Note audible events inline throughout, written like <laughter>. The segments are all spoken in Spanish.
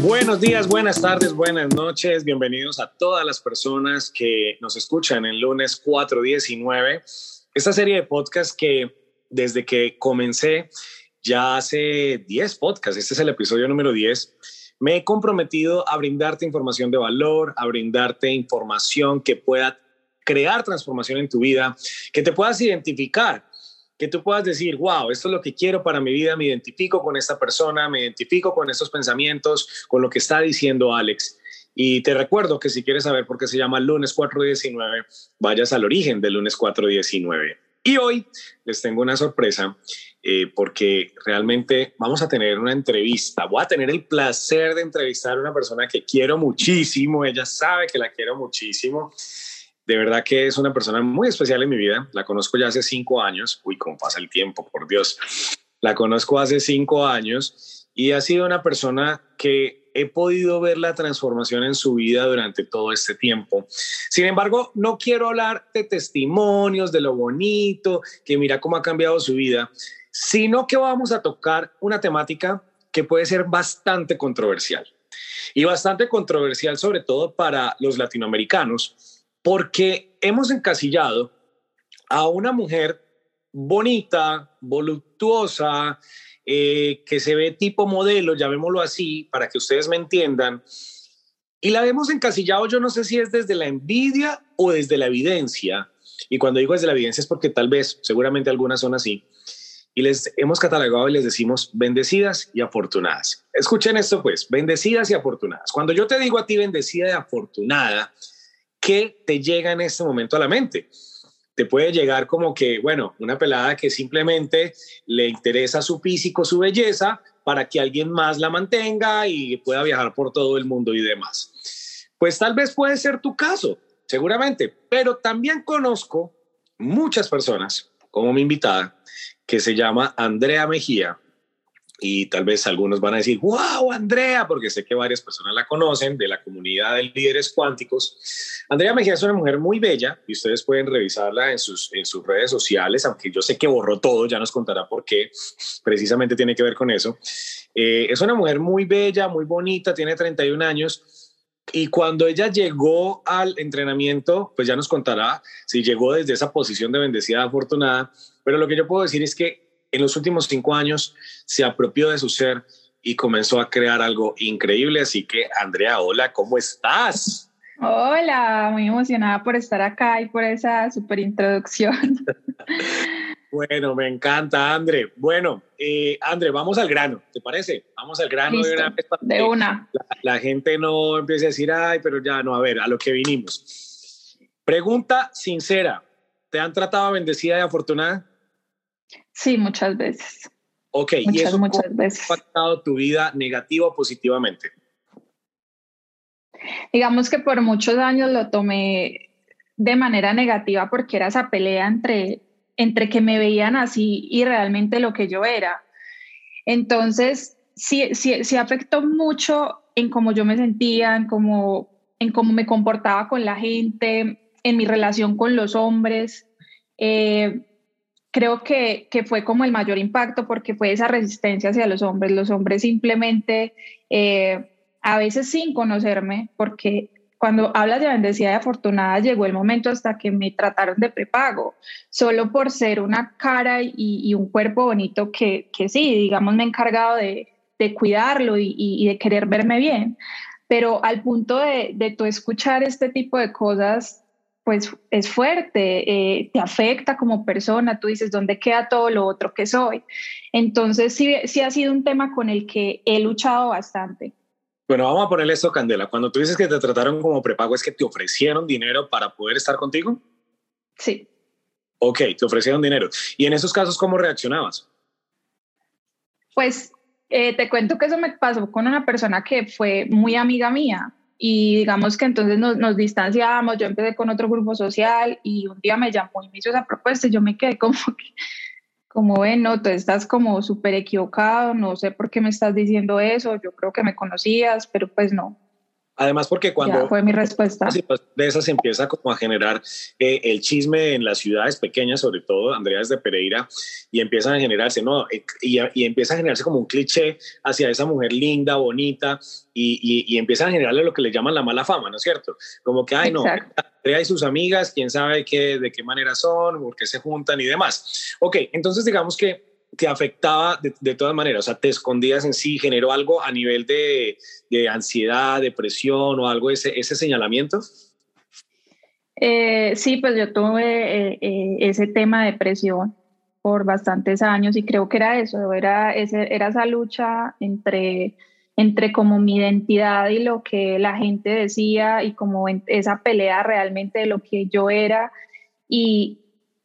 Buenos días, buenas tardes, buenas noches. Bienvenidos a todas las personas que nos escuchan en lunes 419. Esta serie de podcasts que desde que comencé ya hace 10 podcasts, este es el episodio número 10, me he comprometido a brindarte información de valor, a brindarte información que pueda crear transformación en tu vida, que te puedas identificar que tú puedas decir, wow, esto es lo que quiero para mi vida, me identifico con esta persona, me identifico con estos pensamientos, con lo que está diciendo Alex. Y te recuerdo que si quieres saber por qué se llama lunes 419, vayas al origen del lunes 419. Y hoy les tengo una sorpresa eh, porque realmente vamos a tener una entrevista. Voy a tener el placer de entrevistar a una persona que quiero muchísimo. Ella sabe que la quiero muchísimo de verdad que es una persona muy especial en mi vida. La conozco ya hace cinco años. Uy, cómo pasa el tiempo, por Dios. La conozco hace cinco años y ha sido una persona que he podido ver la transformación en su vida durante todo este tiempo. Sin embargo, no quiero hablar de testimonios, de lo bonito, que mira cómo ha cambiado su vida, sino que vamos a tocar una temática que puede ser bastante controversial. Y bastante controversial sobre todo para los latinoamericanos, porque hemos encasillado a una mujer bonita, voluptuosa, eh, que se ve tipo modelo, llamémoslo así, para que ustedes me entiendan, y la hemos encasillado, yo no sé si es desde la envidia o desde la evidencia, y cuando digo desde la evidencia es porque tal vez, seguramente algunas son así, y les hemos catalogado y les decimos bendecidas y afortunadas. Escuchen esto pues, bendecidas y afortunadas. Cuando yo te digo a ti bendecida y afortunada, ¿qué te llega en este momento a la mente? Te puede llegar como que, bueno, una pelada que simplemente le interesa su físico, su belleza, para que alguien más la mantenga y pueda viajar por todo el mundo y demás. Pues tal vez puede ser tu caso, seguramente, pero también conozco muchas personas, como mi invitada, que se llama Andrea Mejía, y tal vez algunos van a decir, wow, Andrea, porque sé que varias personas la conocen de la comunidad de líderes cuánticos. Andrea Mejía es una mujer muy bella y ustedes pueden revisarla en sus, en sus redes sociales, aunque yo sé que borró todo, ya nos contará por qué, precisamente tiene que ver con eso. Eh, es una mujer muy bella, muy bonita, tiene 31 años. Y cuando ella llegó al entrenamiento, pues ya nos contará si llegó desde esa posición de bendecida afortunada. Pero lo que yo puedo decir es que en los últimos cinco años se apropió de su ser y comenzó a crear algo increíble. Así que, Andrea, hola, ¿cómo estás? Hola, muy emocionada por estar acá y por esa super introducción. <laughs> bueno, me encanta, André. Bueno, eh, André, vamos al grano, ¿te parece? Vamos al grano de una De una. La, gente no empiece a decir, ay, pero ya no, a ver, a lo que vinimos. Pregunta sincera, ¿te han tratado bendecida y afortunada? Sí, muchas veces. Ok, muchas, ¿y eso muchas veces. ha impactado tu vida negativa o positivamente? Digamos que por muchos años lo tomé de manera negativa porque era esa pelea entre, entre que me veían así y realmente lo que yo era. Entonces, sí, sí, sí afectó mucho en cómo yo me sentía, en cómo, en cómo me comportaba con la gente, en mi relación con los hombres. Eh, creo que, que, fue como el mayor impacto porque fue esa resistencia hacia los hombres. Los hombres simplemente, eh, a veces sin conocerme, porque cuando hablas de bendecida y afortunada, llegó el momento hasta que me trataron de prepago, solo por ser una cara y, y un cuerpo bonito que, que, sí, digamos, me he encargado de, de cuidarlo y, y, de querer verme bien. Pero al punto de, de tú escuchar este tipo de cosas, pues es fuerte, eh, te afecta como persona, tú dices, ¿dónde queda todo lo otro que soy? Entonces sí, sí ha sido un tema con el que he luchado bastante. Bueno, vamos a ponerle esto, Candela. Cuando tú dices que te trataron como prepago, ¿es que te ofrecieron dinero para poder estar contigo? Sí. Ok, te ofrecieron dinero. ¿Y en esos casos cómo reaccionabas? Pues eh, te cuento que eso me pasó con una persona que fue muy amiga mía y digamos que entonces nos, nos, distanciamos, yo empecé con otro grupo social y un día me llamó y me hizo esa propuesta y yo me quedé <laughs> como que, como ven, no, tú estás como súper equivocado, no sé por qué me estás diciendo eso, yo creo que me conocías, pero pues no, Además, porque cuando... fue mi respuesta. De esas empieza como a generar eh, el chisme en las ciudades pequeñas, sobre todo, Andrea es de Pereira, y empiezan a generarse, ¿no? Y, y, empieza a generarse como un cliché hacia esa mujer linda, bonita, y, y, empiezan a generarle lo que le llaman la mala fama, ¿no es cierto? Como que, ay, no, Andrea y sus amigas, quién sabe qué, de qué manera son, por qué se juntan y demás. Ok, entonces digamos que te afectaba de, todas maneras? O sea, ¿te escondías en sí? ¿Generó algo a nivel de, ansiedad, depresión o algo ese, ese señalamiento? Eh, sí, pues yo tuve eh, eh, ese tema de depresión por bastantes años y creo que era eso, era, ese, era esa lucha entre, entre como mi identidad y lo que la gente decía y como esa pelea realmente de lo que yo era y,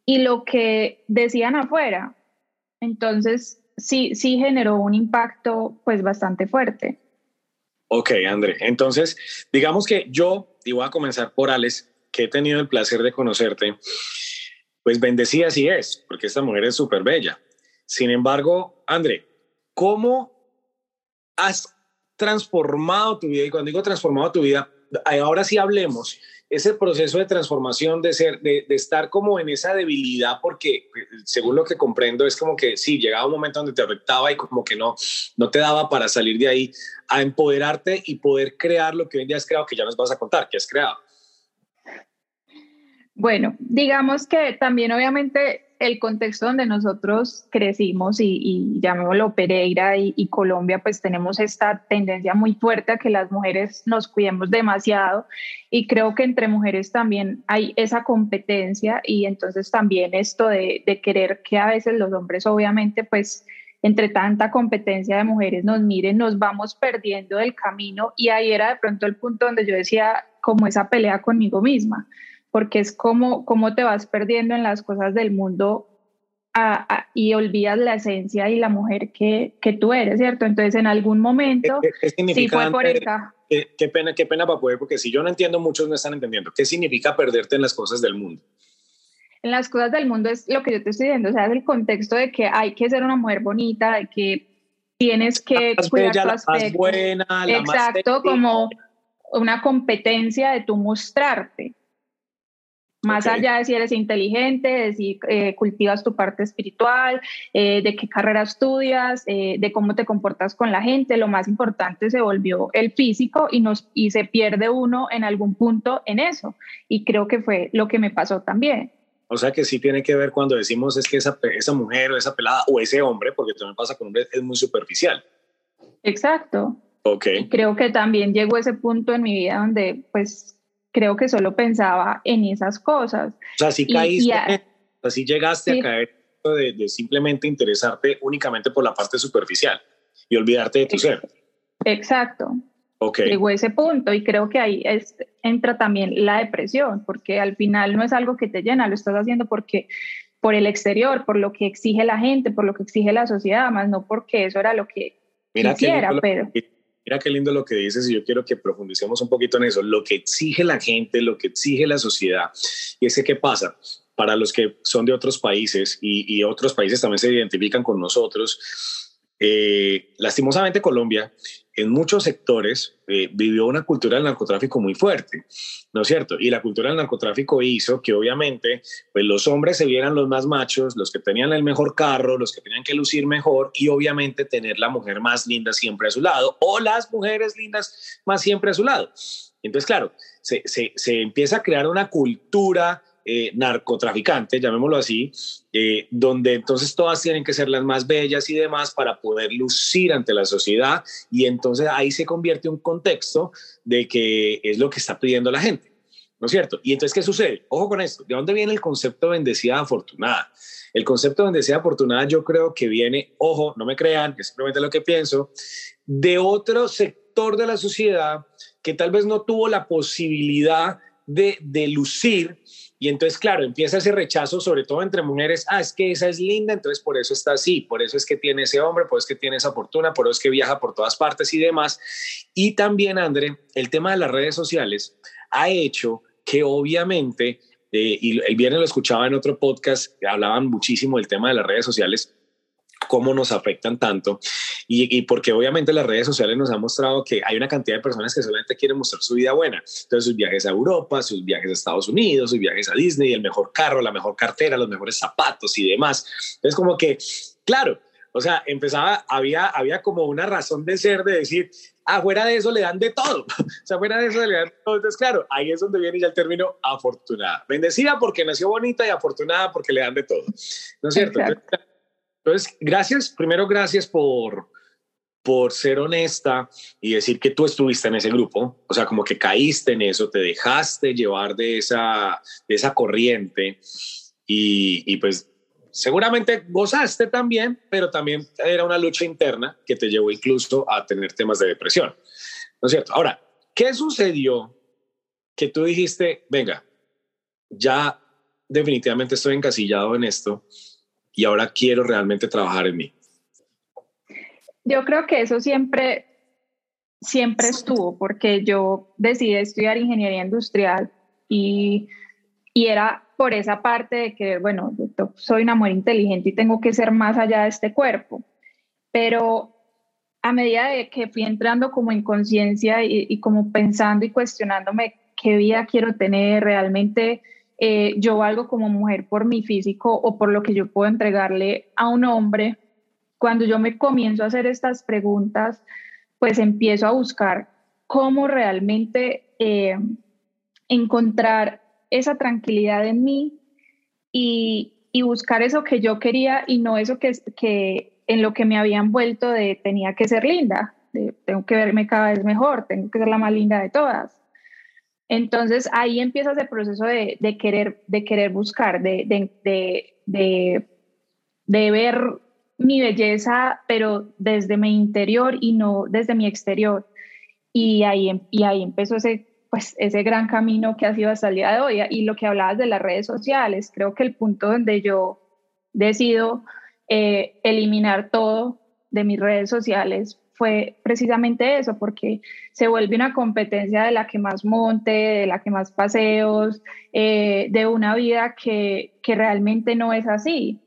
y lo que decían afuera. Entonces, sí, sí generó un impacto pues bastante fuerte. Ok, André. Entonces, digamos que yo, y voy a comenzar por Alex, que he tenido el placer de conocerte, pues bendecida así es, porque esta mujer es súper bella. Sin embargo, André, ¿cómo has transformado tu vida? Y cuando digo transformado tu vida, ahora sí hablemos ese proceso de transformación, de, ser, de, estar como en esa debilidad, porque según lo que comprendo es como que sí, llegaba un momento donde te afectaba y como que no, no te daba para salir de ahí, a empoderarte y poder crear lo que hoy en día has creado, que ya nos vas a contar, que has creado. Bueno, digamos que también obviamente el contexto donde nosotros crecimos y, y llamémoslo Pereira y, Colombia, pues tenemos esta tendencia muy fuerte a que las mujeres nos cuidemos demasiado y creo que entre mujeres también hay esa competencia y entonces también esto de, de querer que a veces los hombres obviamente pues entre tanta competencia de mujeres nos miren, nos vamos perdiendo del camino y ahí era de pronto el punto donde yo decía como esa pelea conmigo misma porque es como, como te vas perdiendo en las cosas del mundo y olvidas la esencia y la mujer que, que, tú eres, ¿cierto? Entonces, en algún momento, sí fue por esta... Qué, pena, qué pena para poder, porque si yo no entiendo, muchos no están entendiendo. ¿Qué significa perderte en las cosas del mundo? En las cosas del mundo es lo que yo te estoy diciendo, o sea, es el contexto de que hay que ser una mujer bonita, de que tienes que cuidar tu aspecto. buena, la Exacto, como una competencia de tú mostrarte. Más allá de si eres inteligente, de si eh, cultivas tu parte espiritual, eh, de qué carrera estudias, eh, de cómo te comportas con la gente, lo más importante se volvió el físico y, nos, y se pierde uno en algún punto en eso. Y creo que fue lo que me pasó también. O sea que sí tiene que ver cuando decimos es que esa, esa mujer o esa pelada o ese hombre, porque también pasa con hombres, es muy superficial. Exacto. Ok. creo que también llegó ese punto en mi vida donde pues creo que solo pensaba en esas cosas. O sea, si caíste, así llegaste a caer de, simplemente interesarte únicamente por la parte superficial y olvidarte de tu ser. Exacto. Okay. Llegó ese punto y creo que ahí es, entra también la depresión, porque al final no es algo que te llena, lo estás haciendo porque por el exterior, por lo que exige la gente, por lo que exige la sociedad, más no porque eso era lo que quisiera, pero... Mira qué lindo lo que dices y yo quiero que profundicemos un poquito en eso. Lo que exige la gente, lo que exige la sociedad. Y es que, ¿qué pasa? Para los que son de otros países y, otros países también se identifican con nosotros, eh, lastimosamente Colombia en muchos sectores eh, vivió una cultura del narcotráfico muy fuerte, ¿no es cierto? Y la cultura del narcotráfico hizo que obviamente pues los hombres se vieran los más machos, los que tenían el mejor carro, los que tenían que lucir mejor y obviamente tener la mujer más linda siempre a su lado o las mujeres lindas más siempre a su lado. Entonces, claro, se, se, se empieza a crear una cultura eh, narcotraficantes, llamémoslo así, eh, donde entonces todas tienen que ser las más bellas y demás para poder lucir ante la sociedad y entonces ahí se convierte un contexto de que es lo que está pidiendo la gente, ¿no es cierto? Y entonces, ¿qué sucede? Ojo con esto, ¿de dónde viene el concepto bendecida afortunada? El concepto de bendecida afortunada yo creo que viene, ojo, no me crean, es simplemente lo que pienso, de otro sector de la sociedad que tal vez no tuvo la posibilidad de, de lucir y entonces, claro, empieza ese rechazo, sobre todo entre mujeres. Ah, es que esa es linda, entonces por eso está así, por eso es que tiene ese hombre, por eso es que tiene esa fortuna, por eso es que viaja por todas partes y demás. Y también, André, el tema de las redes sociales ha hecho que obviamente, eh, y el viernes lo escuchaba en otro podcast, hablaban muchísimo del tema de las redes sociales, cómo nos afectan tanto y, porque obviamente las redes sociales nos han mostrado que hay una cantidad de personas que solamente quieren mostrar su vida buena. Entonces sus viajes a Europa, sus viajes a Estados Unidos, sus viajes a Disney, el mejor carro, la mejor cartera, los mejores zapatos y demás. Es como que, claro, o sea, empezaba, había, había como una razón de ser de decir, afuera de eso le dan de todo. <laughs> o sea, fuera de eso le dan de todo. Entonces, claro, ahí es donde viene ya el término afortunada. Bendecida porque nació bonita y afortunada porque le dan de todo. ¿No es cierto? Entonces, gracias, primero gracias por, por ser honesta y decir que tú estuviste en ese grupo, o sea, como que caíste en eso, te dejaste llevar de esa, de esa corriente y, y pues seguramente gozaste también, pero también era una lucha interna que te llevó incluso a tener temas de depresión, ¿no es cierto? Ahora, ¿qué sucedió que tú dijiste, venga, ya definitivamente estoy encasillado en esto? Y ahora quiero realmente trabajar en mí? Yo creo que eso siempre, siempre estuvo, porque yo decidí estudiar ingeniería industrial y, y era por esa parte de que, bueno, soy una mujer inteligente y tengo que ser más allá de este cuerpo. Pero a medida de que fui entrando como en conciencia y, y, como pensando y cuestionándome qué vida quiero tener, realmente eh, yo valgo como mujer por mi físico o por lo que yo puedo entregarle a un hombre, cuando yo me comienzo a hacer estas preguntas, pues empiezo a buscar cómo realmente eh, encontrar esa tranquilidad en mí y, buscar eso que yo quería y no eso que, que en lo que me habían vuelto de tenía que ser linda, de, tengo que verme cada vez mejor, tengo que ser la más linda de todas. Entonces ahí empieza ese proceso de, querer, de querer buscar, de, ver mi belleza, pero desde mi interior y no desde mi exterior. Y ahí, em, y ahí empezó ese, pues, ese gran camino que ha sido hasta el día de hoy. Y lo que hablabas de las redes sociales, creo que el punto donde yo decido eh, eliminar todo de mis redes sociales fue precisamente eso, porque se vuelve una competencia de la que más monte, de la que más paseos, eh, de una vida que, que, realmente no es así,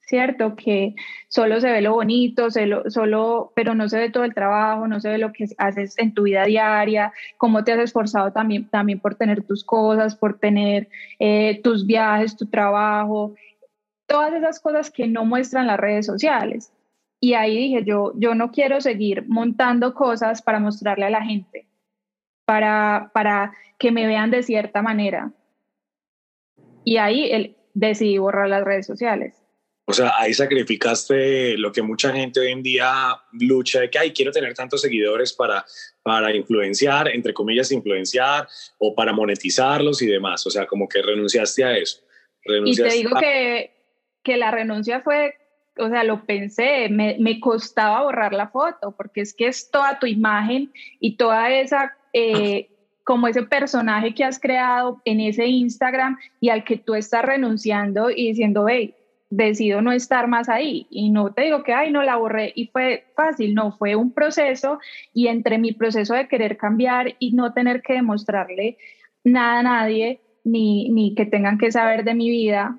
¿cierto? Que solo se ve lo bonito, solo, pero no se ve todo el trabajo, no se ve lo que haces en tu vida diaria, cómo te has esforzado también, también por tener tus cosas, por tener eh, tus viajes, tu trabajo, todas esas cosas que no muestran las redes sociales. Y ahí dije, yo, yo no quiero seguir montando cosas para mostrarle a la gente, para, para que me vean de cierta manera. Y ahí él, decidí borrar las redes sociales. O sea, ahí sacrificaste lo que mucha gente hoy en día lucha de que, ay, quiero tener tantos seguidores para, para influenciar, entre comillas, influenciar o para monetizarlos y demás. O sea, como que renunciaste a eso. y te digo que, que la renuncia fue o sea, lo pensé, me, me, costaba borrar la foto, porque es que es toda tu imagen y toda esa, eh, como ese personaje que has creado en ese Instagram y al que tú estás renunciando y diciendo, hey, decido no estar más ahí. Y no te digo que, ay, no la borré y fue fácil, no, fue un proceso y entre mi proceso de querer cambiar y no tener que demostrarle nada a nadie, ni, ni que tengan que saber de mi vida.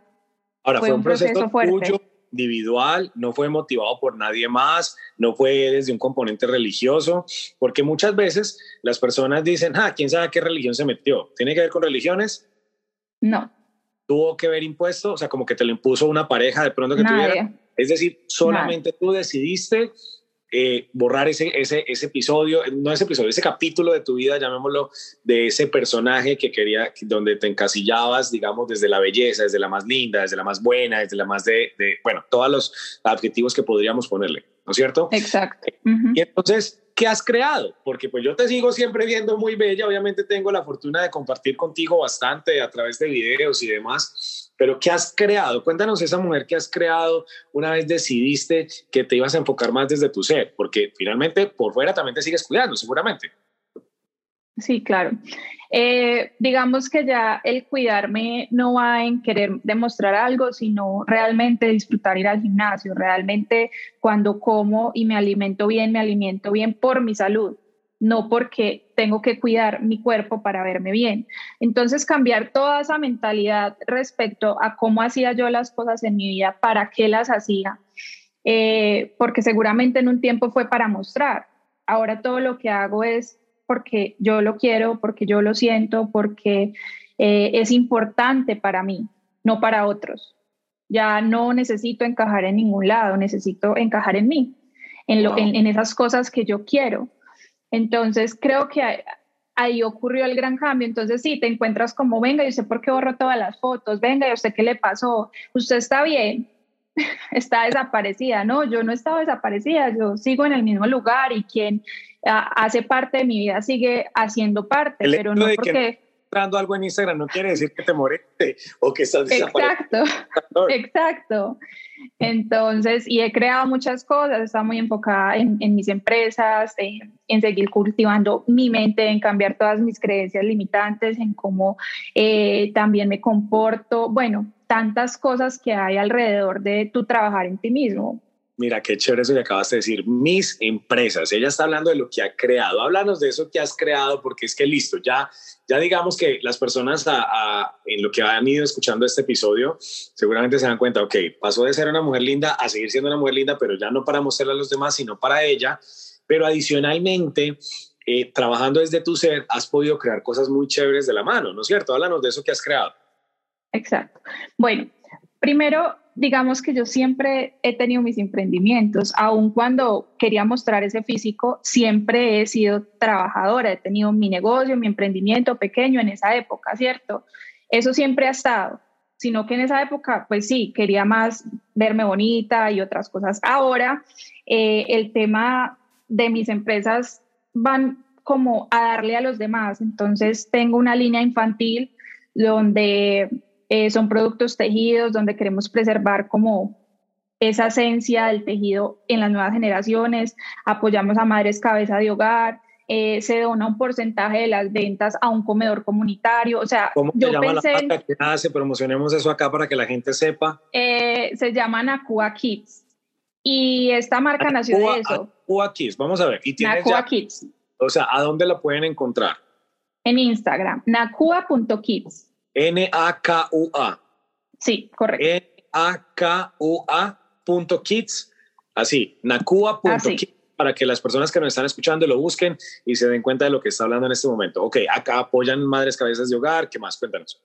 Ahora fue, un proceso, fuerte individual, no fue motivado por nadie más, no fue desde un componente religioso, porque muchas veces las personas dicen, ah, ¿quién sabe qué religión se metió? ¿Tiene que ver con religiones? No. ¿Tuvo que ver impuesto? O sea, como que te lo impuso una pareja de pronto que tuviera. Es decir, solamente tú decidiste eh, borrar ese, ese, ese episodio, no ese episodio, ese capítulo de tu vida, llamémoslo, de ese personaje que quería, donde te encasillabas, digamos, desde la belleza, desde la más linda, desde la más buena, desde la más de, de bueno, todos los adjetivos que podríamos ponerle, ¿no es cierto? Exacto. Y entonces, ¿qué has creado? Porque pues yo te sigo siempre viendo muy bella, obviamente tengo la fortuna de compartir contigo bastante a través de videos y demás, pero ¿qué has creado? Cuéntanos esa mujer que has creado una vez decidiste que te ibas a enfocar más desde tu ser, porque finalmente por fuera también te sigues cuidando, seguramente. Sí, claro. Eh, digamos que ya el cuidarme no va en querer demostrar algo, sino realmente disfrutar ir al gimnasio, realmente cuando como y me alimento bien, me alimento bien por mi salud, no porque tengo que cuidar mi cuerpo para verme bien. Entonces cambiar toda esa mentalidad respecto a cómo hacía yo las cosas en mi vida, para qué las hacía, eh, porque seguramente en un tiempo fue para mostrar. Ahora todo lo que hago es porque yo lo quiero, porque yo lo siento, porque eh, es importante para mí, no para otros. Ya no necesito encajar en ningún lado, necesito encajar en mí, en, lo, en, esas cosas que yo quiero. Entonces creo que ahí ocurrió el gran cambio. Entonces sí, te encuentras como, venga, yo sé por qué borro todas las fotos, venga, yo sé qué le pasó, usted está bien, <laughs> está desaparecida. No, yo no estaba desaparecida, yo sigo en el mismo lugar y quien hace parte de mi vida sigue haciendo parte, pero no porque... entrando algo en Instagram no quiere decir que te moriste o que estás Exacto, exacto. Entonces, y he creado muchas cosas, está muy enfocada en, mis empresas, en, seguir cultivando mi mente, en cambiar todas mis creencias limitantes, en cómo eh, también me comporto, bueno, tantas cosas que hay alrededor de tu trabajar en ti mismo. Mira, qué chévere eso que acabas de decir. Mis empresas. Ella está hablando de lo que ha creado. Háblanos de eso que has creado, porque es que listo, ya, ya digamos que las personas en lo que han ido escuchando este episodio, seguramente se dan cuenta, ok, pasó de ser una mujer linda a seguir siendo una mujer linda, pero ya no para mostrarle a los demás, sino para ella. Pero adicionalmente, eh, trabajando desde tu ser, has podido crear cosas muy chéveres de la mano, ¿no es cierto? Háblanos de eso que has creado. Exacto. Bueno, primero digamos que yo siempre he tenido mis emprendimientos, aun cuando quería mostrar ese físico, siempre he sido trabajadora, he tenido mi negocio, mi emprendimiento pequeño en esa época, ¿cierto? Eso siempre ha estado, sino que en esa época, pues sí, quería más verme bonita y otras cosas. Ahora, eh, el tema de mis empresas van como a darle a los demás, entonces tengo una línea infantil donde eh, son productos tejidos donde queremos preservar como esa esencia del tejido en las nuevas generaciones. Apoyamos a madres cabeza de hogar. Eh, se dona un porcentaje de las ventas a un comedor comunitario. O sea, ¿cómo yo se llama pensé, la marca que hace? Promocionemos eso acá para que la gente sepa. Eh, se llama Nakua Kids. Y esta marca nació de eso. Nakua Kids, vamos a ver. ¿Y Nakua Kids. O sea, ¿a dónde la pueden encontrar? En Instagram, nakua.kids. N-A-K-U-A. Sí, correcto. N-A-K-U-A punto kids. Así, nakua.kids para que las personas que nos están escuchando lo busquen y se den cuenta de lo que está hablando en este momento. Ok, acá apoyan Madres Cabezas de Hogar. ¿Qué más? Cuéntanos.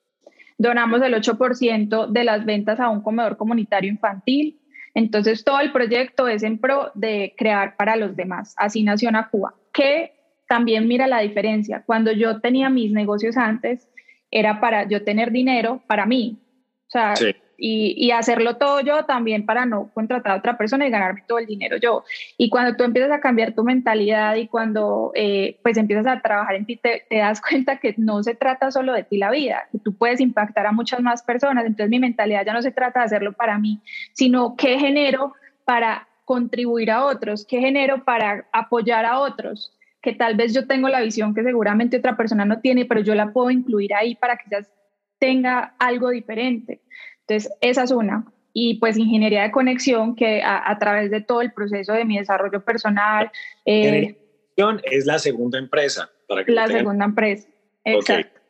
Donamos el 8% de las ventas a un comedor comunitario infantil. Entonces, todo el proyecto es en pro de crear para los demás. Así nació Nakua, que también mira la diferencia. Cuando yo tenía mis negocios antes, era para yo tener dinero para mí. O sea, y, y, hacerlo todo yo también para no contratar a otra persona y ganarme todo el dinero yo. Y cuando tú empiezas a cambiar tu mentalidad y cuando eh, pues empiezas a trabajar en ti, te, te, das <laughs> cuenta que no se trata solo de ti la vida, que tú puedes impactar a muchas más personas. Entonces mi mentalidad ya no se trata de hacerlo para mí, sino qué genero para contribuir a otros, qué genero para apoyar a otros que tal vez yo tengo la visión que seguramente otra persona no tiene, pero yo la puedo incluir ahí para que ya tenga algo diferente. Entonces, esa es una. Y pues ingeniería de conexión, que a, través de todo el proceso de mi desarrollo personal... Eh, es la segunda empresa. Para que la segunda empresa, exacto.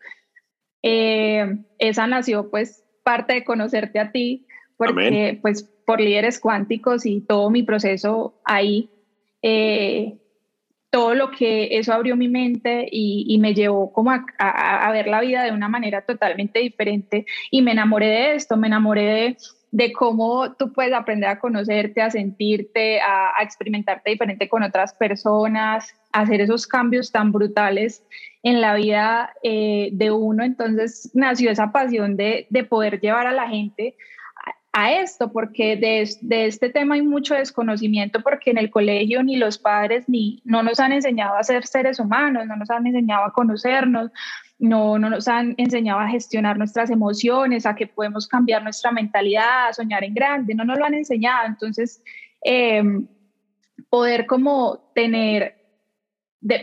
Eh, esa nació pues parte de conocerte a ti, porque pues por líderes cuánticos y todo mi proceso ahí, eh, todo lo que eso abrió mi mente y, me llevó como a, ver la vida de una manera totalmente diferente y me enamoré de esto, me enamoré de, cómo tú puedes aprender a conocerte, a sentirte, a, experimentarte diferente con otras personas, a hacer esos cambios tan brutales en la vida eh, de uno. Entonces nació esa pasión de, de poder llevar a la gente a esto, porque de, este tema hay mucho desconocimiento, porque en el colegio ni los padres ni no nos han enseñado a ser seres humanos, no nos han enseñado a conocernos, no, no nos han enseñado a gestionar nuestras emociones, a que podemos cambiar nuestra mentalidad, a soñar en grande, no nos lo han enseñado. Entonces, em, poder como tener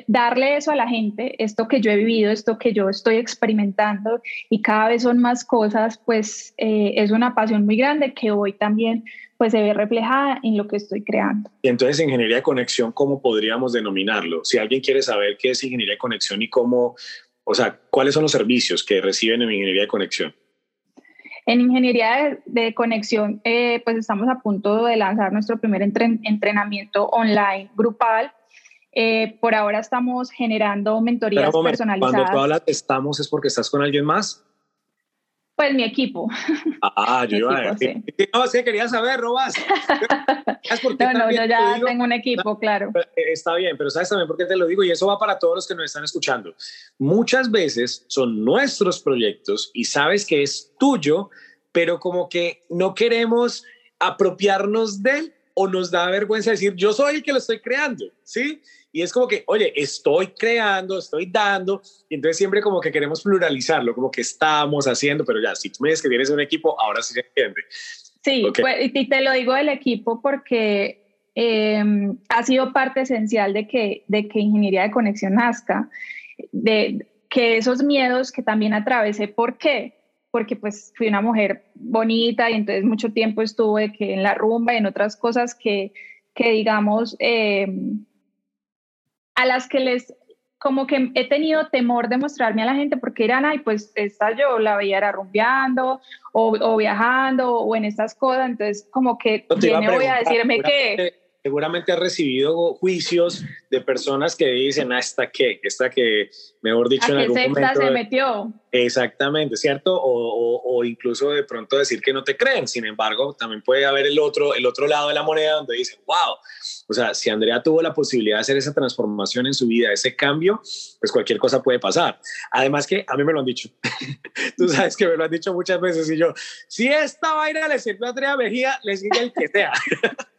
darle eso a la gente, esto que yo he vivido, esto que yo estoy experimentando y cada vez son más cosas, pues eh, es una pasión muy grande que hoy también pues se ve reflejada en lo que estoy creando. Y entonces, ingeniería de conexión, ¿cómo podríamos denominarlo? Si alguien quiere saber qué es ingeniería de conexión y cómo, o sea, cuáles son los servicios que reciben en ingeniería de conexión. En ingeniería de, conexión, eh, pues estamos a punto de lanzar nuestro primer entrenamiento online grupal eh, por ahora estamos generando mentorías personalizadas. Cuando tú hablas estamos, ¿es porque estás con alguien más? Pues mi equipo. Ah, <laughs> yo iba a decir. No, sí, quería saber, Robas. <laughs> no, no, yo ya tengo un equipo, claro. Eh, está bien, pero ¿sabes también por qué te lo digo? Y eso va para todos los que nos están escuchando. Muchas veces son nuestros proyectos y sabes que es tuyo, pero como que no queremos apropiarnos de él o nos da vergüenza decir, yo soy el que lo estoy creando, ¿sí? Y es como que, oye, estoy creando, estoy dando, y entonces siempre como que queremos pluralizarlo, como que estamos haciendo, pero ya, si tú me dices que tienes un equipo, ahora sí se entiende. Sí, pues, y te lo digo del equipo porque em, ha sido parte esencial de que, de que Ingeniería de Conexión nazca, de que esos miedos que también atravesé, ¿por qué? Porque pues fui una mujer bonita y entonces mucho tiempo estuve que en la rumba y en otras cosas que, que digamos, eh, a las que les, como que he tenido temor de mostrarme a la gente porque eran, ay, pues esta yo la veía era rumbeando o, o viajando o en estas cosas, entonces como que viene voy a decirme que seguramente has recibido juicios de personas que dicen, hasta ah, que, esta que, mejor dicho, en algún momento... se metió. Exactamente, ¿cierto? O, o, incluso de pronto decir que no te creen. Sin embargo, también puede haber el otro, el otro lado de la moneda donde dicen, wow, o sea, si Andrea tuvo la posibilidad de hacer esa transformación en su vida, ese cambio, pues cualquier cosa puede pasar. Además que a mí me lo han dicho. <laughs> Tú sabes que me lo han dicho muchas veces y yo, si esta vaina le sirve a Andrea Mejía, le sigue el que sea. <laughs>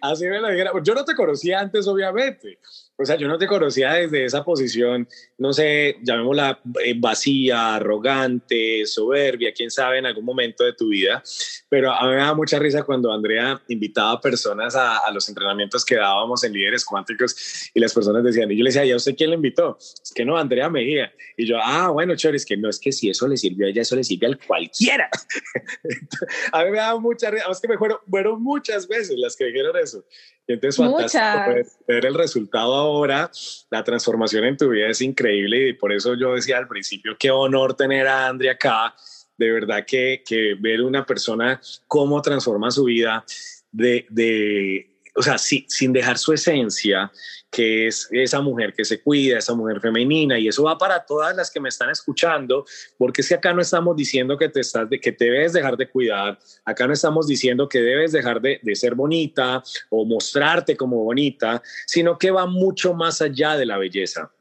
Así me lo dijeron. Yo no te conocía antes, obviamente. O sea, yo no te conocía desde esa posición, no sé, llamémosla eh, vacía, arrogante, soberbia, quién sabe, en algún momento de tu vida. Pero a mí me da mucha risa cuando Andrea invitaba a personas a, los entrenamientos que dábamos en líderes cuánticos y las personas decían, y yo le decía, ¿y a usted quién le invitó? Es que no, Andrea Mejía. Y yo, ah, bueno, chévere, es que no es que si eso le sirvió a ella, eso le sirve a cualquiera. <laughs> a mí me da mucha risa, es que me fueron, fueron muchas veces las que dijeron eso. Y entonces, fantástico ver el resultado ahora, la transformación en tu vida es increíble y por eso yo decía al principio, qué honor tener a Andrea acá. De verdad que, que ver una persona cómo transforma su vida de, de o sea, sin dejar su esencia, que es esa mujer que se cuida, esa mujer femenina, y eso va para todas las que me están escuchando, porque que acá no estamos diciendo que te, estás de, que te debes dejar de cuidar, acá no estamos diciendo que debes dejar de, de ser bonita o mostrarte como bonita, sino que va mucho más allá de la belleza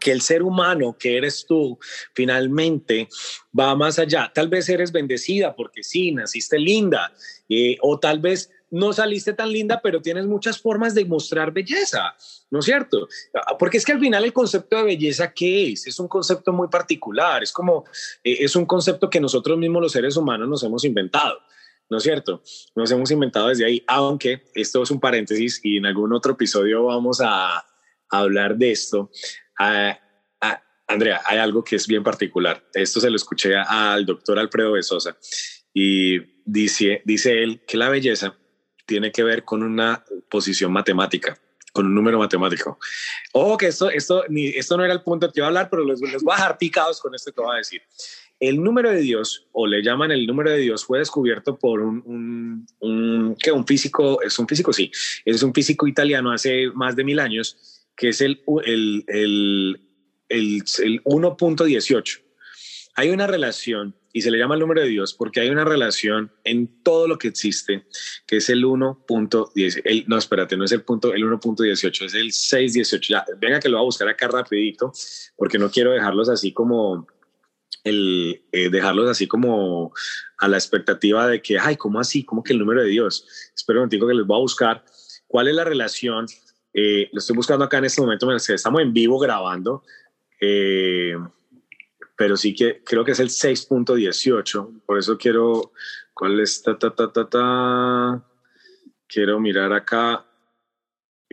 que el ser humano que eres tú finalmente va más allá. Tal vez eres bendecida porque sí, naciste linda, eh, o tal vez no saliste tan linda, pero tienes muchas formas de mostrar belleza, ¿no es cierto? Porque es que al final el concepto de belleza, ¿qué es? Es un concepto muy particular, es como, eh, es un concepto que nosotros mismos los seres humanos nos hemos inventado. ¿no es cierto? Nos hemos inventado desde ahí, aunque esto es un paréntesis y en algún otro episodio vamos a, hablar de esto. Ah, ah, Andrea, hay algo que es bien particular. Esto se lo escuché al doctor Alfredo Besosa y dice, dice él que la belleza tiene que ver con una posición matemática, con un número matemático. Ojo que esto, esto, ni, esto no era el punto que iba a hablar, pero les, les voy a dejar picados con esto que voy a decir. El número de Dios, o le llaman el número de Dios, fue descubierto por un, un, un, que un físico, es un físico, sí, es un físico italiano hace más de mil años, que es el, el, el, el, el 1.18. Hay una relación y se le llama el número de Dios porque hay una relación en todo lo que existe, que es el 1.10. No, espérate, no es el punto, el 1.18, es el 618. Ya, venga que lo voy a buscar acá rapidito, porque no quiero dejarlos así como el eh, dejarlos así como a la expectativa de que, ay, ¿cómo así? ¿Cómo que el número de Dios? Espero un que les voy a buscar cuál es la relación. Eh, lo estoy buscando acá en este momento, estamos en vivo grabando. Eh, pero sí que creo que es el 6.18, por eso quiero, ¿cuál es? Ta, ta, ta, ta, ta, quiero mirar acá,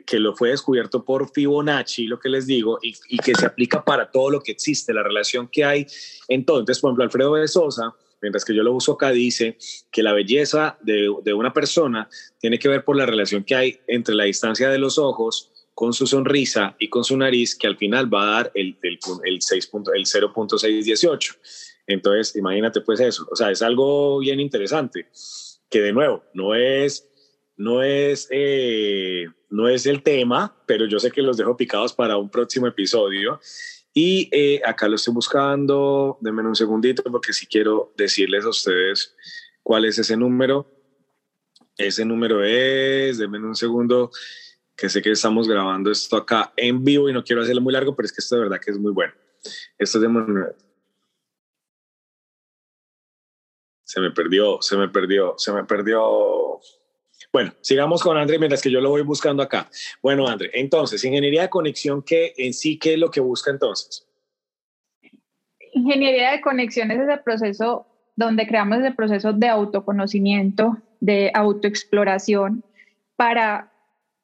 que lo fue descubierto por Fibonacci, lo que les digo, y, que se aplica para todo lo que existe, la relación que hay. Entonces, por ejemplo, Alfredo de Sosa, mientras que yo lo uso acá, dice que la belleza de, de una persona tiene que ver por la relación que hay entre la distancia de los ojos con su sonrisa y con su nariz, que al final va a dar el, el, el, 6 el 0.618. Entonces, imagínate pues eso. O sea, es algo bien interesante, que de nuevo, no es, no es, eh, no es el tema, pero yo sé que los dejo picados para un próximo episodio. Y eh, acá lo estoy buscando, denme un segundito porque si quiero decirles a ustedes cuál es ese número. Ese número es, denme un segundo, que sé que estamos grabando esto acá en vivo y no quiero hacerlo muy largo, pero es que esto de verdad que es muy bueno. Esto es de Se me perdió, se me perdió, se me perdió. Bueno, sigamos con André mientras que yo lo voy buscando acá. Bueno, André, entonces, ingeniería de conexión, ¿qué en sí qué es lo que busca entonces? Ingeniería de conexión es ese proceso donde creamos ese proceso de autoconocimiento, de autoexploración para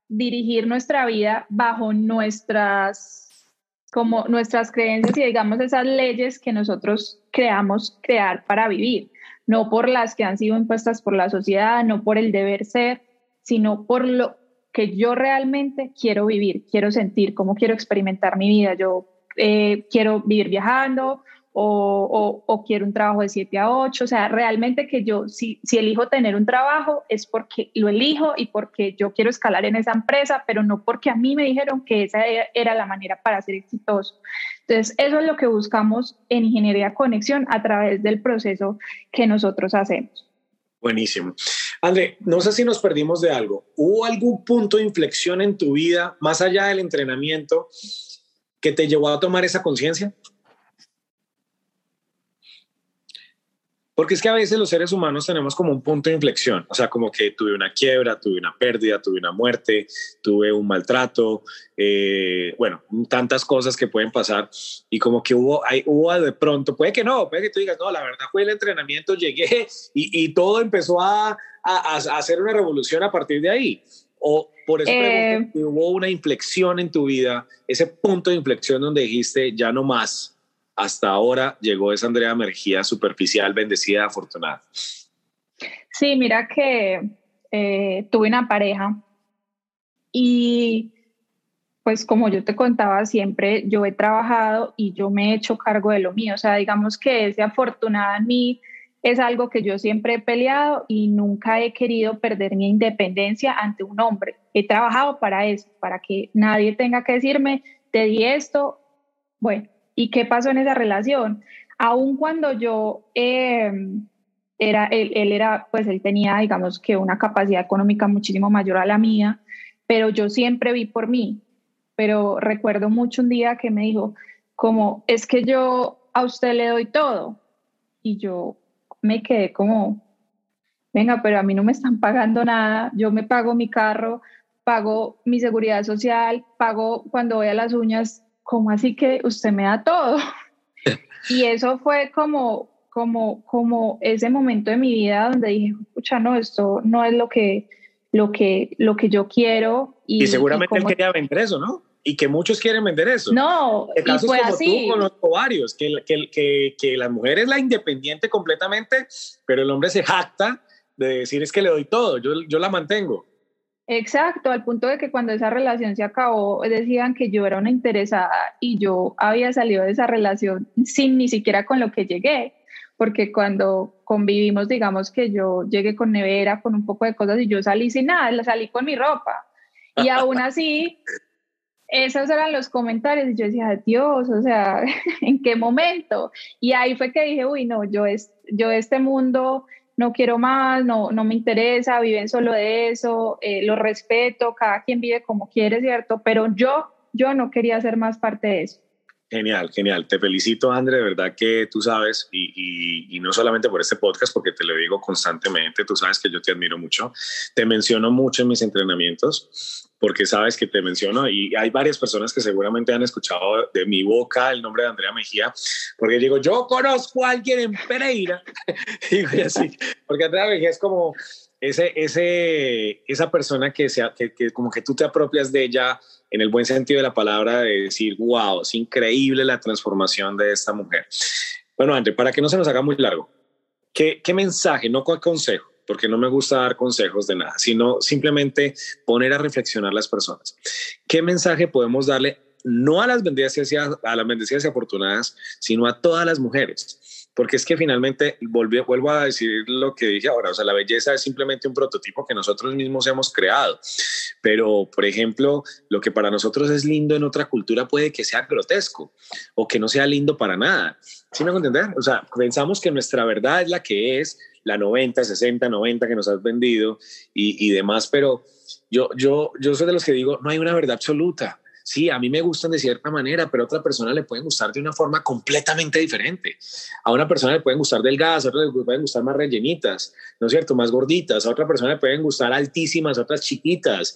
dirigir nuestra vida bajo nuestras, como nuestras creencias y digamos esas leyes que nosotros creamos crear para vivir, no por las que han sido impuestas por la sociedad, no por el deber ser, sino por lo que yo realmente quiero vivir, quiero sentir, cómo quiero experimentar mi vida. Yo eh, quiero vivir viajando o, quiero un trabajo de 7 a 8. O sea, realmente que yo, si, si elijo tener un trabajo, es porque lo elijo y porque yo quiero escalar en esa empresa, pero no porque a mí me dijeron que esa era la manera para ser exitoso. Entonces, eso es lo que buscamos en Ingeniería Conexión a través del proceso que nosotros hacemos. Buenísimo. André, no sé si nos perdimos de algo. ¿Hubo algún punto de inflexión en tu vida, más allá del entrenamiento, que te llevó a tomar esa conciencia? Porque es que a veces los seres humanos tenemos como un punto de inflexión, o sea, como que tuve una quiebra, tuve una pérdida, tuve una muerte, tuve un maltrato, eh, bueno, tantas cosas que pueden pasar y como que hubo, hay, hubo de pronto, puede que no, puede que tú digas, no, la verdad fue el entrenamiento, llegué y, y todo empezó a, a, a, hacer una revolución a partir de ahí. O por eso eh, hubo una inflexión en tu vida, ese punto de inflexión donde dijiste, ya no más hasta ahora llegó esa Andrea Mergía superficial, bendecida, afortunada? Sí, mira que eh, tuve una pareja y pues como yo te contaba siempre, yo he trabajado y yo me he hecho cargo de lo mío. O sea, digamos que ese afortunada en mí es algo que yo siempre he peleado y nunca he querido perder mi independencia ante un hombre. He trabajado para eso, para que nadie tenga que decirme, te di esto. Bueno, ¿Y qué pasó en esa relación? Aun cuando yo em, era, él, él, era, pues él tenía, digamos que una capacidad económica muchísimo mayor a la mía, pero yo siempre vi por mí. Pero recuerdo mucho un día que me dijo, como, es que yo a usted le doy todo. Y yo me quedé como, venga, pero a mí no me están pagando nada, yo me pago mi carro, pago mi seguridad social, pago cuando voy a las uñas ¿cómo así que usted me da todo? <laughs> y eso fue como, como, como ese momento de mi vida donde dije, escucha, no, esto no es lo que, lo que, lo que yo quiero. Y, seguramente él quería vender eso, ¿no? Y que muchos quieren vender eso. No, y fue como así. tú con los ovarios, que, que, que, que la mujer es la independiente completamente, pero el hombre se jacta de decir es que le doy todo, yo, yo la mantengo. Exacto, al punto de que cuando esa relación se acabó decían que yo era una interesada y yo había salido de esa relación sin ni siquiera con lo que llegué, porque cuando convivimos, digamos que yo llegué con nevera, con un poco de cosas y yo salí sin nada, salí con mi ropa. Y aún así, esos eran los comentarios y yo decía, Dios, o sea, <laughs> ¿en qué momento? Y ahí fue que dije, uy, no, yo, es, yo este mundo no quiero más, no, no me interesa, viven solo de eso, eh, lo respeto, cada quien vive como quiere, ¿cierto? Pero yo, yo no quería ser más parte de eso. Genial, genial. Te felicito, André. De verdad que tú sabes, y, y, no solamente por este podcast, porque te lo digo constantemente, tú sabes que yo te admiro mucho. Te menciono mucho en mis entrenamientos porque sabes que te menciono y hay varias personas que seguramente han escuchado de mi boca el nombre de Andrea Mejía, porque digo, yo conozco a alguien en Pereira, <laughs> digo así, porque Andrea Mejía es como ese, esa persona que, sea, que, como que tú te apropias de ella en el buen sentido de la palabra, de decir, wow, es increíble la transformación de esta mujer. Bueno, André, para que no se nos haga muy largo, ¿qué, mensaje, no cuál consejo, porque no me gusta dar consejos de nada, sino simplemente poner a reflexionar las personas. ¿Qué mensaje podemos darle no a las bendecidas a las bendecidas y afortunadas, sino a todas las mujeres? Porque es que finalmente vuelvo a decir lo que dije ahora, o sea, la belleza es simplemente un prototipo que nosotros mismos hemos creado, pero por ejemplo, lo que para nosotros es lindo en otra cultura puede que sea grotesco o que no sea lindo para nada. ¿Sí me entender? O sea, pensamos que nuestra verdad es la que es, la 90, 60, 90 que nos has vendido y, y demás, pero yo, yo, yo soy de los que digo, no hay una verdad absoluta sí, a mí me gustan de cierta manera, pero a otra persona le pueden gustar de una forma completamente diferente. A una persona le pueden gustar delgadas, a otra le pueden gustar más rellenitas, ¿no es cierto? Más gorditas, a otra persona le pueden gustar altísimas, otras chiquitas.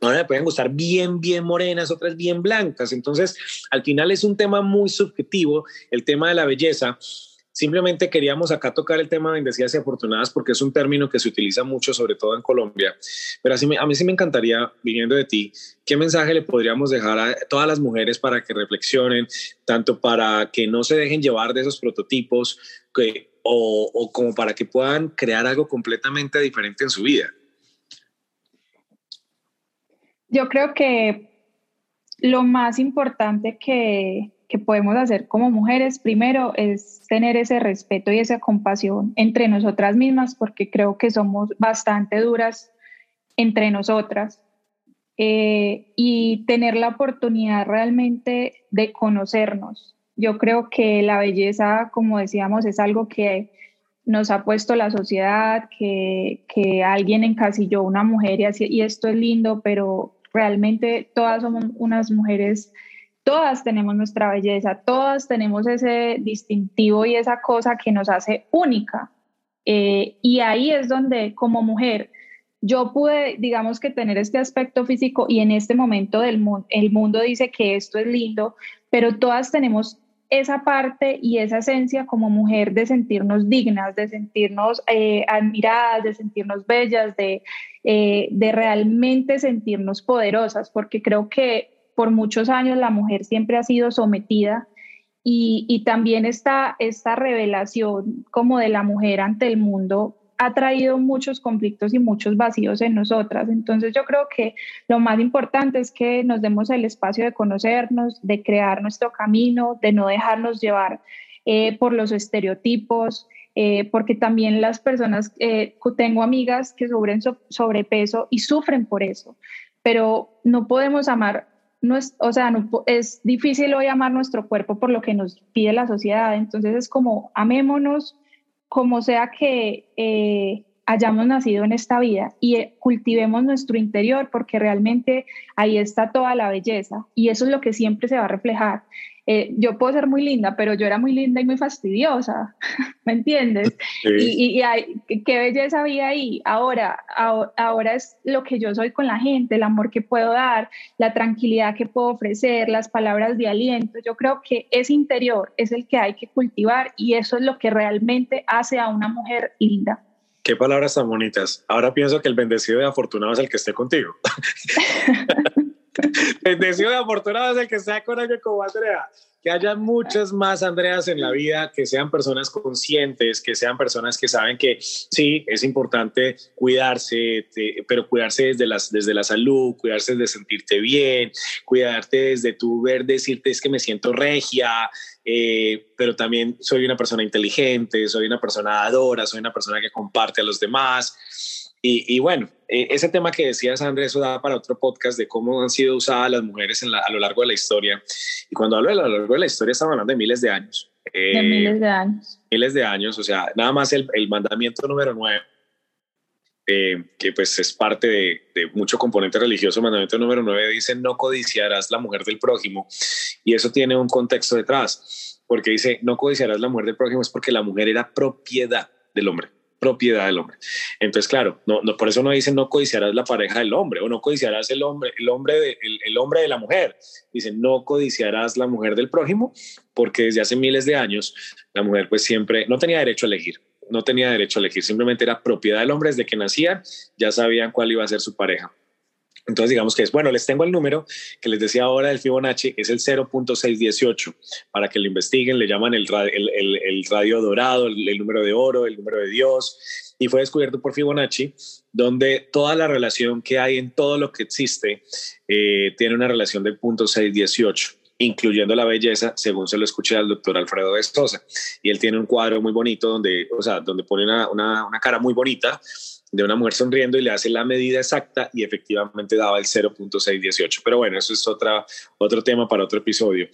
A una le pueden gustar bien, bien morenas, otras bien blancas. Entonces, al final es un tema muy subjetivo, el tema de la belleza. Simplemente queríamos acá tocar el tema de bendecidas y afortunadas porque es un término que se utiliza mucho, sobre todo en Colombia. Pero a mí sí me encantaría, viniendo de ti, ¿qué mensaje le podríamos dejar a todas las mujeres para que reflexionen, tanto para que no se dejen llevar de esos prototipos o, o como para que puedan crear algo completamente diferente en su vida? Yo creo que lo más importante que, que podemos hacer como mujeres, primero es tener ese respeto y esa compasión entre nosotras mismas, porque creo que somos bastante duras entre nosotras, eh, y tener la oportunidad realmente de conocernos. Yo creo que la belleza, como decíamos, es algo que nos ha puesto la sociedad, que, que alguien encasilló una mujer y, así, y esto es lindo, pero realmente todas somos unas mujeres todas tenemos nuestra belleza, todas tenemos ese distintivo y esa cosa que nos hace única. Eh, y ahí es donde como mujer yo pude, digamos que tener este aspecto físico y en este momento del mundo, el mundo dice que esto es lindo, pero todas tenemos esa parte y esa esencia como mujer de sentirnos dignas, de sentirnos eh, admiradas, de sentirnos bellas, de, eh, de realmente sentirnos poderosas, porque creo que por muchos años la mujer siempre ha sido sometida y, también esta, esta revelación como de la mujer ante el mundo ha traído muchos conflictos y muchos vacíos en nosotras. Entonces yo creo que lo más importante es que nos demos el espacio de conocernos, de crear nuestro camino, de no dejarnos llevar eh, por los estereotipos, eh, porque también las personas, eh, tengo amigas que sufren sobrepeso y sufren por eso, pero no podemos amar no es, o sea, es difícil hoy amar nuestro cuerpo por lo que nos pide la sociedad. Entonces es como amémonos como sea que eh, hayamos nacido en esta vida y eh, cultivemos nuestro interior porque realmente ahí está toda la belleza y eso es lo que siempre se va a reflejar. Eh, yo puedo ser muy linda, pero yo era muy linda y muy fastidiosa, <laughs> ¿me entiendes? Y, y, qué belleza había ahí. Ahora, ahora, es lo que yo soy con la gente, el amor que puedo dar, la tranquilidad que puedo ofrecer, las palabras de aliento. Yo creo que ese interior es el que hay que cultivar y eso es lo que realmente hace a una mujer linda. Qué palabras tan bonitas. Ahora pienso que el bendecido y afortunado es el que esté contigo. <laughs> <laughs> Bendecido y afortunado es el que sea con alguien como Andrea. Que haya muchas más Andreas en la vida, que sean personas conscientes, que sean personas que saben que sí, es importante cuidarse, pero cuidarse desde, las, desde la salud, cuidarse de sentirte bien, cuidarte desde tu ver, decirte es que me siento regia, eh, pero también soy una persona inteligente, soy una persona adora, soy una persona que comparte a los demás y, bueno, eh, ese tema que decías, Andrés, eso da para otro podcast de cómo han sido usadas las mujeres a lo largo de la historia. Y cuando hablo de a lo largo de la historia, estamos hablando de miles de años. de miles de años. Miles de años, o sea, nada más el, mandamiento número nueve, eh, que pues es parte de, de, mucho componente religioso, mandamiento número nueve dice, no codiciarás la mujer del prójimo. Y eso tiene un contexto detrás, porque dice, no codiciarás la mujer del prójimo, es porque la mujer era propiedad del hombre propiedad del hombre. Entonces, claro, no, no, por eso no dicen no codiciarás la pareja del hombre o no codiciarás el hombre, el hombre, de, el, hombre de la mujer. Dicen no codiciarás la mujer del prójimo porque desde hace miles de años la mujer pues siempre no tenía derecho a elegir. no tenía derecho a elegir, simplemente era propiedad del hombre desde que nacían, ya sabían cuál iba a ser su pareja. Entonces, digamos que es, bueno, les tengo el número que les decía ahora del Fibonacci, es el 0.618, para que lo investiguen, le llaman el, radio dorado, el, número de oro, el número de Dios, y fue descubierto por Fibonacci, donde toda la relación que hay en todo lo que existe eh, tiene una relación del punto 618 incluyendo la belleza, según se lo escuché al doctor Alfredo de Y él tiene un cuadro muy bonito donde, o sea, donde pone una cara muy bonita de una mujer sonriendo y le hace la medida exacta y efectivamente daba el 0.618. Pero bueno, eso es otra, otro tema para otro episodio.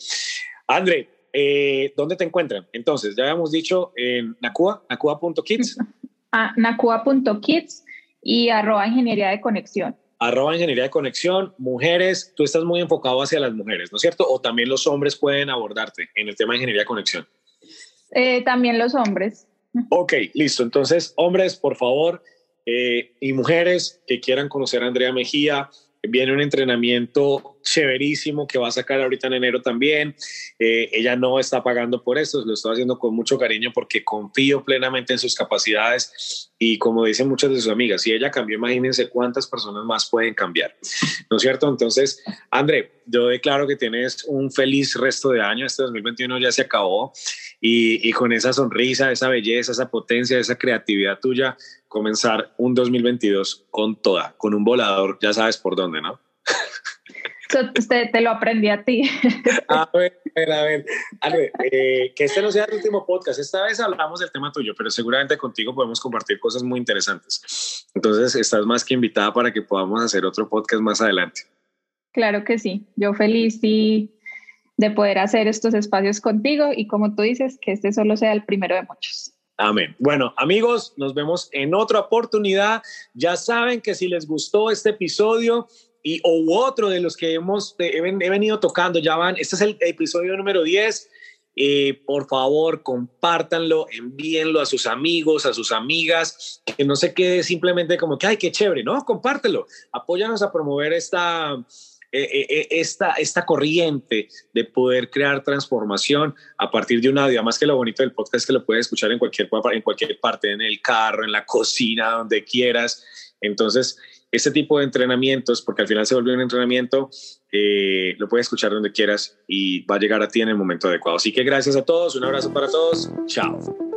André, eh, ¿dónde te encuentran? Entonces, ya habíamos dicho en Nakua, nakua.kids. <laughs> Ah, nakua.kids y arroba ingeniería de conexión. Arroba ingeniería de conexión, mujeres, tú estás muy enfocado hacia las mujeres, ¿no es cierto? O también los hombres pueden abordarte en el tema de ingeniería de conexión. Eh, también los hombres. Ok, listo. Entonces, hombres, por favor, eh, y mujeres que quieran conocer a Andrea Mejía, viene un entrenamiento chéverísimo que va a sacar ahorita en enero también. Eh, ella no está pagando por eso, lo estoy haciendo con mucho cariño porque confío plenamente en sus capacidades y como dicen muchas de sus amigas, si ella cambió, imagínense cuántas personas más pueden cambiar, ¿no es cierto? Entonces, André, yo declaro que tienes un feliz resto de año, este 2021 ya se acabó y, y con esa sonrisa, esa belleza, esa potencia, esa creatividad tuya, comenzar un 2022 con toda, con un volador, ya sabes por dónde, ¿no? Usted te lo aprendí a ti. <laughs> A ver, a ver, a ver, eh, que este no sea el último podcast. Esta vez hablamos del tema tuyo, pero seguramente contigo podemos compartir cosas muy interesantes. Entonces, estás más que invitada para que podamos hacer otro podcast más adelante. Claro que sí. Yo feliz y de poder hacer estos espacios contigo y como tú dices, que este solo sea el primero de muchos. Amén. Bueno, amigos, nos vemos en otra oportunidad. Ya saben que si les gustó este episodio y o otro de los que hemos he, venido tocando, ya van, este es el episodio número 10. Eh, por favor, compártanlo, envíenlo a sus amigos, a sus amigas, que no se quede simplemente como que, ay, qué chévere, no, compártelo, apóyanos a promover esta, esta, esta corriente de poder crear transformación a partir de un audio. Además que lo bonito del podcast es que lo puedes escuchar en cualquier, en cualquier parte, en el carro, en la cocina, donde quieras. Entonces, este tipo de entrenamientos, porque al final se volvió un entrenamiento, lo puedes escuchar donde quieras y va a llegar a ti en el momento adecuado. Así que gracias a todos, un abrazo para todos, chao.